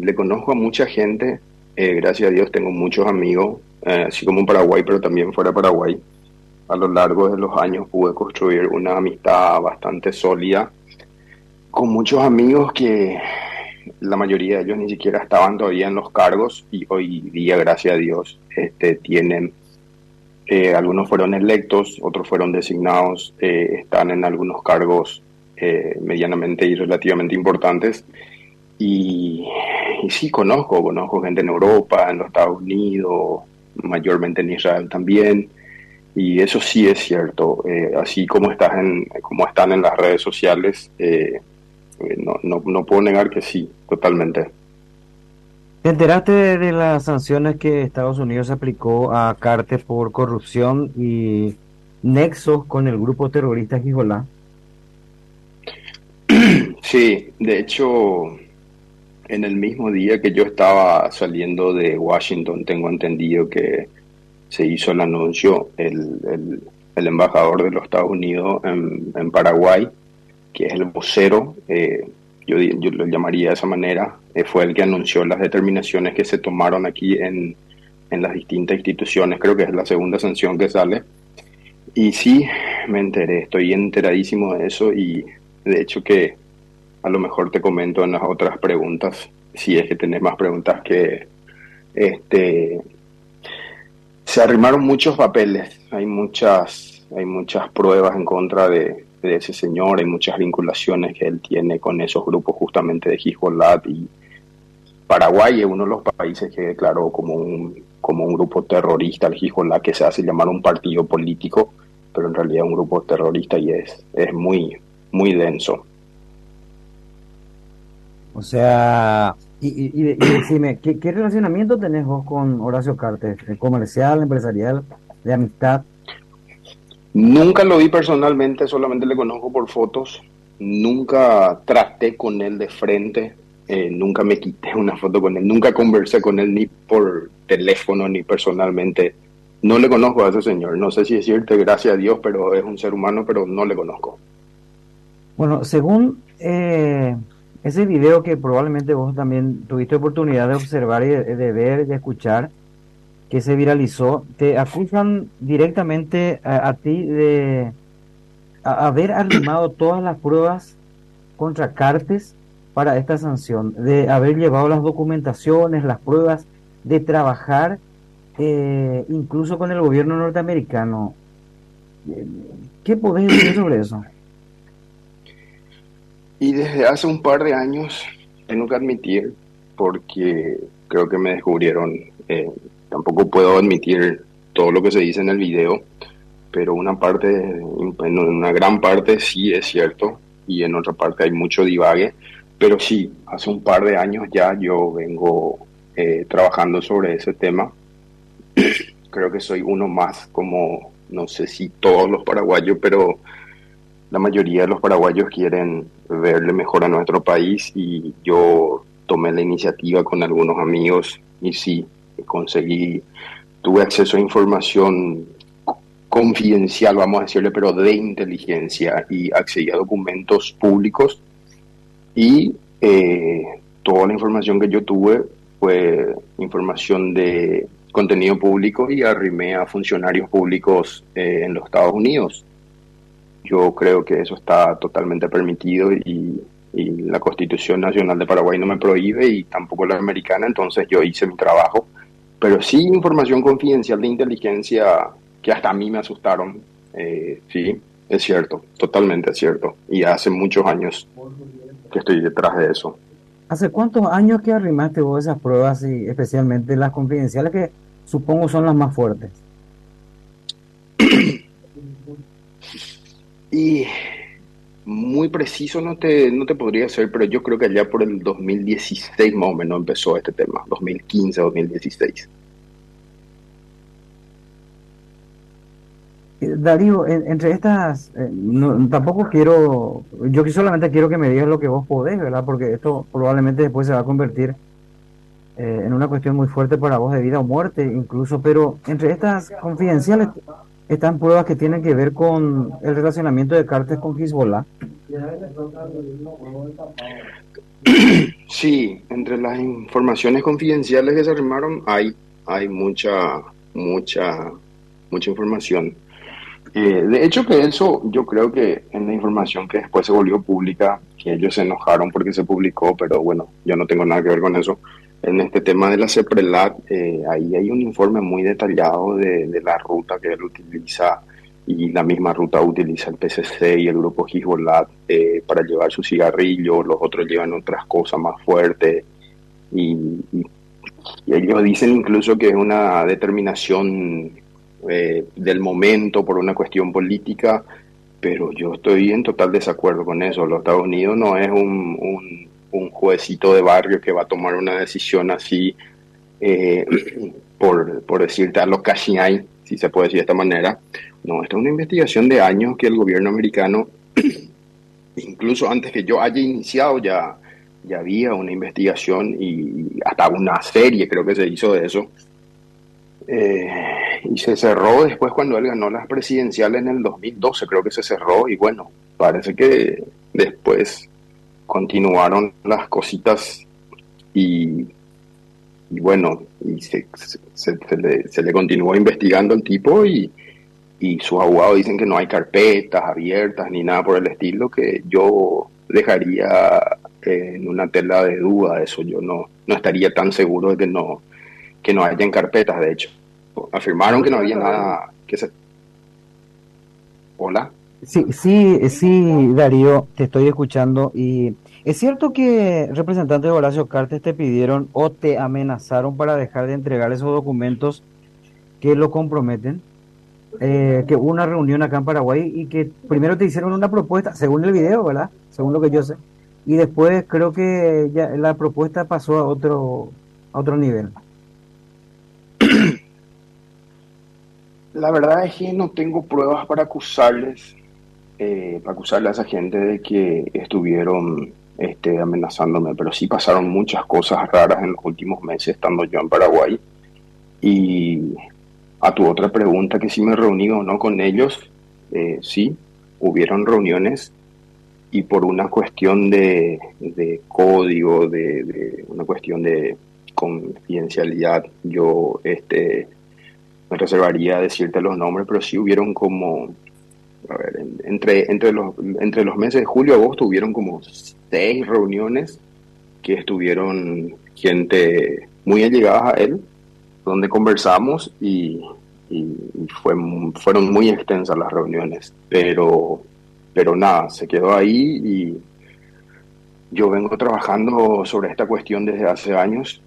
le conozco a mucha gente, eh, gracias a Dios tengo muchos amigos, eh, así como en Paraguay, pero también fuera de Paraguay. A lo largo de los años pude construir una amistad bastante sólida con muchos amigos que la mayoría de ellos ni siquiera estaban todavía en los cargos y hoy día, gracias a Dios, este, tienen, eh, algunos fueron electos, otros fueron designados, eh, están en algunos cargos eh, medianamente y relativamente importantes. Y, y, sí, conozco, conozco gente en Europa, en los Estados Unidos, mayormente en Israel también. Y eso sí es cierto, así como, estás en, como están en las redes sociales, no, no, no puedo negar que sí, totalmente. ¿Te enteraste de, las sanciones que Estados Unidos aplicó a Carter por corrupción y nexos con el grupo terrorista Hezbollah? Sí, de hecho, en el mismo día que yo estaba saliendo de Washington, tengo entendido que se hizo el anuncio, el, el, embajador de los Estados Unidos en, en Paraguay que es el vocero, eh, yo, lo llamaría de esa manera, eh, fue el que anunció las determinaciones que se tomaron aquí en, en las distintas instituciones, creo que es la segunda sanción que sale. Y sí, me enteré, estoy enteradísimo de eso y de hecho que a lo mejor te comento en las otras preguntas, si es que tenés más preguntas que este se arrimaron muchos papeles, hay muchas, hay muchas pruebas en contra de, ese señor, hay muchas vinculaciones que él tiene con esos grupos justamente de Hezbollah y Paraguay es uno de los países que declaró como un, como un grupo terrorista el Hezbollah que se hace llamar un partido político, pero en realidad un grupo terrorista y es, es muy, muy denso. O sea, y, y, decime, ¿qué, ¿qué, relacionamiento tenés vos con Horacio Cartes? ¿Comercial, empresarial, de amistad? Nunca lo vi personalmente, solamente le conozco por fotos. Nunca traté con él de frente, eh, nunca me quité una foto con él, nunca conversé con él ni por teléfono ni personalmente. No le conozco a ese señor, no sé si decirte gracias a Dios, pero es un ser humano, pero no le conozco. Bueno, según eh, ese video que probablemente vos también tuviste oportunidad de observar y de, ver, de escuchar, que se viralizó, te acusan directamente a, ti de haber armado todas las pruebas contra Cartes para esta sanción, de haber llevado las documentaciones, las pruebas, de trabajar eh, incluso con el gobierno norteamericano. ¿Qué podés decir sobre eso? Y desde hace un par de años, tengo que admitir, porque creo que me descubrieron eh, Tampoco puedo admitir todo lo que se dice en el video, pero una parte, en una gran parte sí es cierto y en otra parte hay mucho divague, pero sí, hace un par de años ya yo vengo eh, trabajando sobre ese tema. Creo que soy uno más como, no sé si todos los paraguayos, pero la mayoría de los paraguayos quieren verle mejor a nuestro país y yo tomé la iniciativa con algunos amigos y sí, conseguí, tuve acceso a información confidencial, vamos a decirle, pero de inteligencia y accedí a documentos públicos y eh, toda la información que yo tuve fue información de contenido público y arrimé a funcionarios públicos eh, en los Estados Unidos. Yo creo que eso está totalmente permitido y, la Constitución Nacional de Paraguay no me prohíbe y tampoco la americana, entonces yo hice mi trabajo pero sí información confidencial de inteligencia que hasta a mí me asustaron. Eh, sí, es cierto, totalmente es cierto. Y hace muchos años que estoy detrás de eso. ¿Hace cuántos años que arrimaste vos esas pruebas y especialmente las confidenciales que supongo son las más fuertes? Y muy preciso no te, no te podría ser, pero yo creo que allá por el 2016 más o menos empezó este tema, 2015, 2016. Eh, Darío, entre estas, eh, tampoco quiero, yo solamente quiero que me digas lo que vos podés, ¿verdad? Porque esto probablemente después se va a convertir eh, en una cuestión muy fuerte para vos de vida o muerte incluso, pero entre estas confidenciales, están pruebas que tienen que ver con el relacionamiento de Cartes con Hezbollah. Sí, entre las informaciones confidenciales que se armaron hay, hay mucha, mucha, mucha información. Eh, de hecho que eso, yo creo que en la información que después se volvió pública, que ellos se enojaron porque se publicó, pero bueno, yo no tengo nada que ver con eso. En este tema de la CEPRELAT, eh, ahí hay un informe muy detallado de, de, la ruta que él utiliza y la misma ruta utiliza el PCC y el grupo Hezbollah eh, para llevar su cigarrillo, los otros llevan otras cosas más fuertes y, ellos dicen incluso que es una determinación eh, del momento por una cuestión política, pero yo estoy en total desacuerdo con eso. Los Estados Unidos no es un, un juecito de barrio que va a tomar una decisión así, eh, por, por decirte a los hay si se puede decir de esta manera. No, esta es una investigación de años que el gobierno americano, incluso antes que yo haya iniciado, ya, ya había una investigación y hasta una serie creo que se hizo de eso. Eh, y se cerró después cuando él ganó las presidenciales en el 2012, creo que se cerró y bueno, parece que después continuaron las cositas y, y bueno, y se, se, le, se, le, continuó investigando al tipo y, y sus abogados dicen que no hay carpetas abiertas ni nada por el estilo, que yo dejaría en una tela de duda eso, yo no, no estaría tan seguro de que no, que no hayan carpetas, de hecho. Afirmaron que no había nada que se... Hola. Sí, sí, sí, Darío, te estoy escuchando y es cierto que representantes de Horacio Cartes te pidieron o te amenazaron para dejar de entregar esos documentos que lo comprometen. Eh, que hubo una reunión acá en Paraguay y que primero te hicieron una propuesta, según el video, ¿verdad? Según lo que yo sé. Y después creo que ya la propuesta pasó a otro, a otro nivel. La verdad es que no tengo pruebas para acusarles, eh, para acusarle a esa gente de que estuvieron este, amenazándome, pero sí pasaron muchas cosas raras en los últimos meses estando yo en Paraguay. Y a tu otra pregunta, que si me reuní o no con ellos, eh, sí, hubieron reuniones y por una cuestión de, código, de, de, una cuestión de confidencialidad, yo este, me reservaría decirte los nombres, pero sí hubieron como, a ver, entre, entre, los, entre los meses de julio y agosto hubieron como seis reuniones que estuvieron gente muy allegadas a él, donde conversamos y, y fue, fueron muy extensas las reuniones, pero, pero nada, se quedó ahí y yo vengo trabajando sobre esta cuestión desde hace años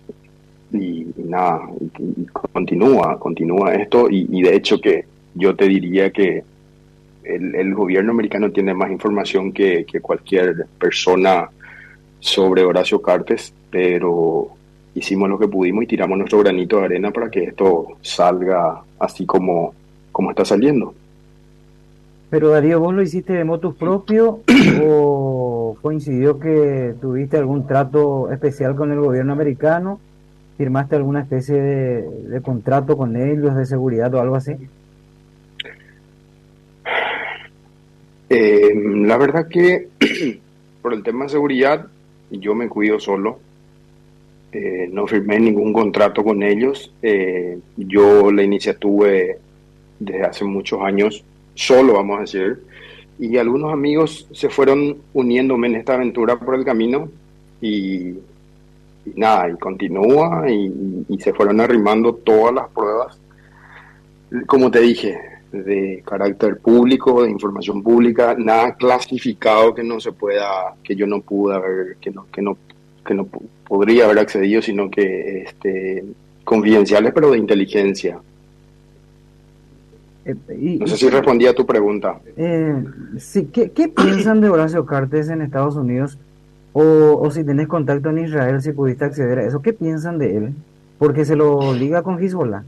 y, nada, y, continúa, continúa esto y, y, de hecho que yo te diría que el, el gobierno americano tiene más información que, que, cualquier persona sobre Horacio Cartes, pero hicimos lo que pudimos y tiramos nuestro granito de arena para que esto salga así como, como está saliendo. Pero Darío, ¿vos lo hiciste de motus propio o coincidió que tuviste algún trato especial con el gobierno americano? ¿Firmaste alguna especie de, de, contrato con ellos de seguridad o algo así? Eh, la verdad que por el tema de seguridad yo me cuido solo. Eh, no firmé ningún contrato con ellos. Eh, yo la inicia tuve desde hace muchos años solo, vamos a decir. Y algunos amigos se fueron uniéndome en esta aventura por el camino y y nada, y continúa y, y, se fueron arrimando todas las pruebas, como te dije, de carácter público, de información pública, nada clasificado que no se pueda, que yo no pude haber, que no, que no, que no podría haber accedido, sino que este, confidenciales, pero de inteligencia. Eh, y, no sé si respondí a tu pregunta. Eh, sí, ¿qué, ¿Qué piensan de Horacio Cartes en Estados Unidos? O, o, si tenés contacto en Israel, si pudiste acceder a eso, ¿qué piensan de él? Porque se lo liga con Hezbollah.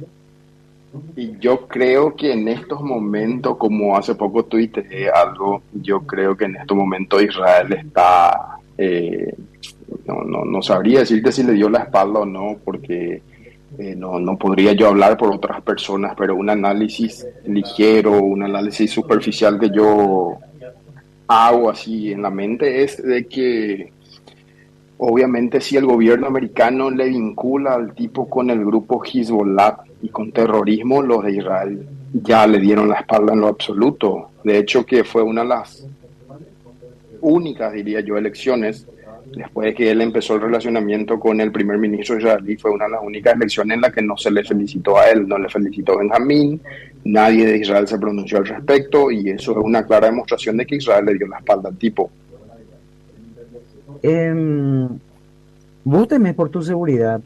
Y yo creo que en estos momentos, como hace poco tuiteé algo, yo creo que en estos momentos Israel está, eh, no, no, no, sabría decirte si le dio la espalda o no, porque eh, no, no podría yo hablar por otras personas, pero un análisis ligero, un análisis superficial que yo hago así en la mente es de que Obviamente si el gobierno americano le vincula al tipo con el grupo Hezbollah y con terrorismo, los de Israel ya le dieron la espalda en lo absoluto. De hecho que fue una de las únicas, diría yo, elecciones después de que él empezó el relacionamiento con el primer ministro israelí, fue una de las únicas elecciones en las que no se le felicitó a él, no le felicitó Benjamín, nadie de Israel se pronunció al respecto y eso es una clara demostración de que Israel le dio la espalda al tipo. Eh, por tu seguridad.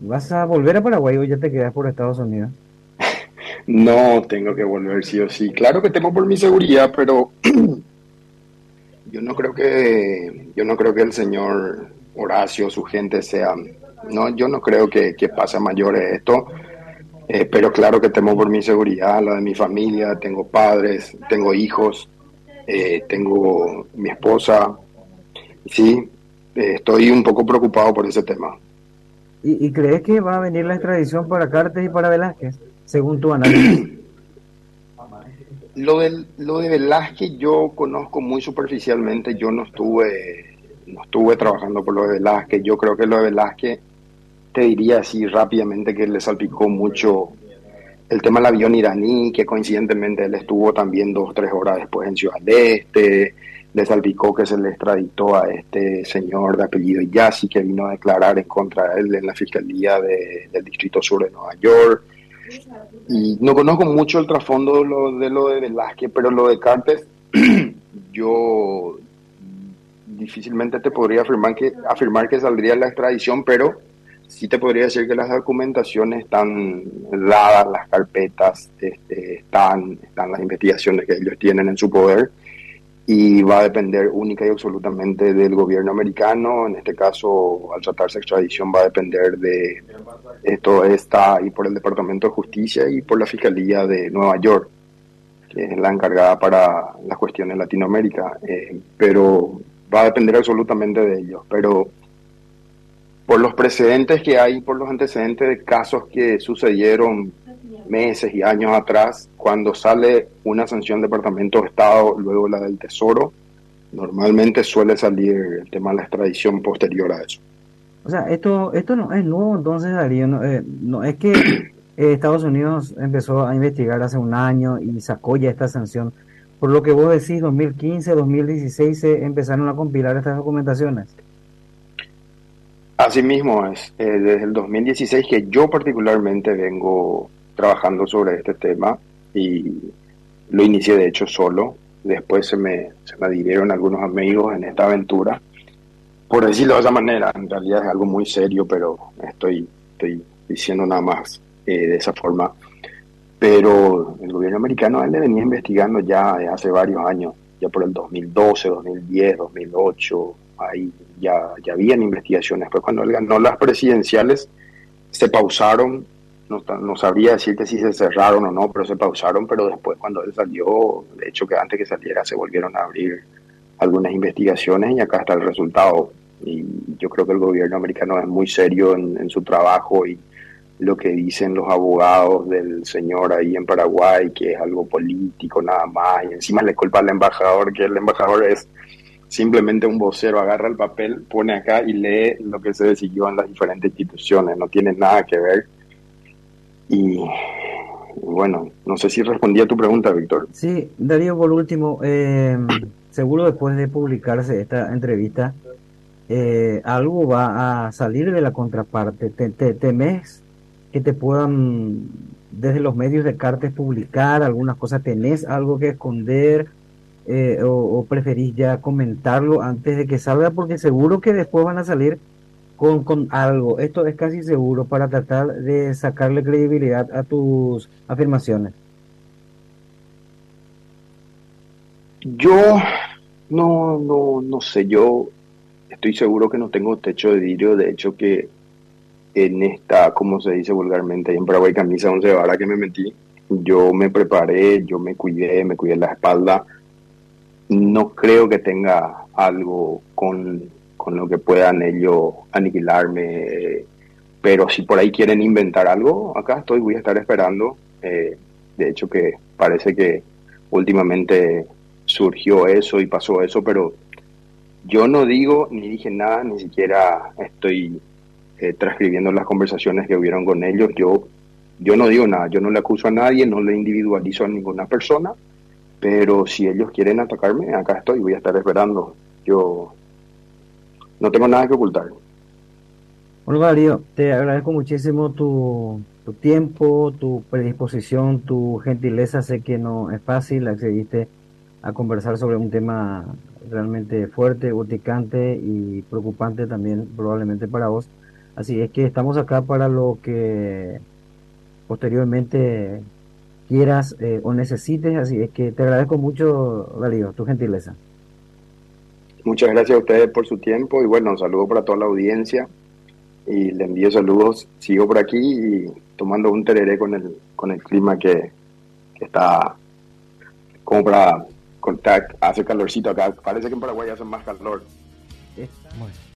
¿Vas a volver a Paraguay o ya te quedas por Estados Unidos? no, tengo que volver sí o sí. Claro que temo por mi seguridad, pero yo no creo que yo no creo que el señor Horacio, su gente sea, no, yo no creo que, que pase a mayores esto, eh, pero claro que temo por mi seguridad, la de mi familia, tengo padres, tengo hijos, eh, tengo mi esposa, sí, eh, estoy un poco preocupado por ese tema. ¿Y, ¿Y, crees que va a venir la extradición para Cartes y para Velázquez, según tu análisis? Lo de, lo de Velázquez yo conozco muy superficialmente, yo no estuve, no estuve trabajando por lo de Velázquez, yo creo que lo de Velázquez, te diría así rápidamente que le salpicó mucho el tema del avión iraní, que coincidentemente él estuvo también dos o tres horas después en Ciudad del Este, le salpicó que se le extraditó a este señor de apellido Yassi, que vino a declarar en contra de él en la Fiscalía de, del Distrito Sur de Nueva York, y no conozco mucho el trasfondo de lo, de lo de Velázquez, pero lo de Cartes, yo difícilmente te podría afirmar que, afirmar que saldría la extradición, pero sí te podría decir que las documentaciones están dadas, las carpetas, este, están, están las investigaciones que ellos tienen en su poder y va a depender única y absolutamente del gobierno americano. En este caso, al tratarse extradición, va a depender de esto está y por el Departamento de Justicia y por la Fiscalía de Nueva York, que es la encargada para las cuestiones Latinoamérica. Eh, pero va a depender absolutamente de ellos. Pero por los precedentes que hay, por los antecedentes de casos que sucedieron meses y años atrás, cuando sale una sanción del Departamento de Estado, luego la del Tesoro, normalmente suele salir el tema de la extradición posterior a eso. O sea, esto, esto no es nuevo, entonces, Darío, no, eh, no es que eh, Estados Unidos empezó a investigar hace un año y sacó ya esta sanción. Por lo que vos decís, 2015, 2016 se empezaron a compilar estas documentaciones. Así mismo es, eh, desde el 2016 que yo particularmente vengo trabajando sobre este tema y lo inicié de hecho solo. Después se me, se me adhirieron algunos amigos en esta aventura. Por decirlo de esa manera, en realidad es algo muy serio, pero estoy, estoy diciendo nada más eh, de esa forma. Pero el gobierno americano él le venía investigando ya hace varios años, ya por el 2012, 2010, 2008, ahí ya, ya habían investigaciones. Pues cuando él ganó las presidenciales, se pausaron no, no, sabría decir que si se cerraron o no, pero se pausaron, pero después cuando él salió, de hecho que antes que saliera se volvieron a abrir algunas investigaciones y acá está el resultado. Y yo creo que el gobierno americano es muy serio en, en su trabajo y lo que dicen los abogados del señor ahí en Paraguay, que es algo político nada más, y encima le culpa al embajador, que el embajador es simplemente un vocero, agarra el papel, pone acá y lee lo que se decidió en las diferentes instituciones, no tiene nada que ver y bueno, no sé si respondí a tu pregunta, Víctor. Sí, Darío, por último, eh, seguro después de publicarse esta entrevista, eh, algo va a salir de la contraparte. ¿Te, temes que te puedan, desde los medios de cartes, publicar algunas cosas? ¿Tenés algo que esconder? Eh, o, preferís ya comentarlo antes de que salga? Porque seguro que después van a salir con, con algo. Esto es casi seguro para tratar de sacarle credibilidad a tus afirmaciones. Yo no, no, no sé, yo estoy seguro que no tengo techo de vidrio, de hecho que en esta, como se dice vulgarmente, en Paraguay camisa once vara que me metí, yo me preparé, yo me cuidé, me cuidé la espalda, no creo que tenga algo con con lo que puedan ellos aniquilarme. Pero si por ahí quieren inventar algo, acá estoy, voy a estar esperando. Eh, de hecho que parece que últimamente surgió eso y pasó eso, pero yo no digo ni dije nada, ni siquiera estoy eh, transcribiendo las conversaciones que hubieron con ellos. Yo, yo no digo nada, yo no le acuso a nadie, no le individualizo a ninguna persona, pero si ellos quieren atacarme, acá estoy, voy a estar esperando. Yo no tengo nada que ocultar. Bueno, Darío, te agradezco muchísimo tu, tu tiempo, tu predisposición, tu gentileza. Sé que no es fácil, accediste a conversar sobre un tema realmente fuerte, urticante y preocupante también probablemente para vos. Así es que estamos acá para lo que posteriormente quieras eh, o necesites. Así es que te agradezco mucho, Darío, tu gentileza. Muchas gracias a ustedes por su tiempo y bueno, un saludo para toda la audiencia y le envío saludos. Sigo por aquí y tomando un tereré con el, con el clima que, que está como para contar, hace calorcito acá. Parece que en Paraguay hace más calor. Bueno.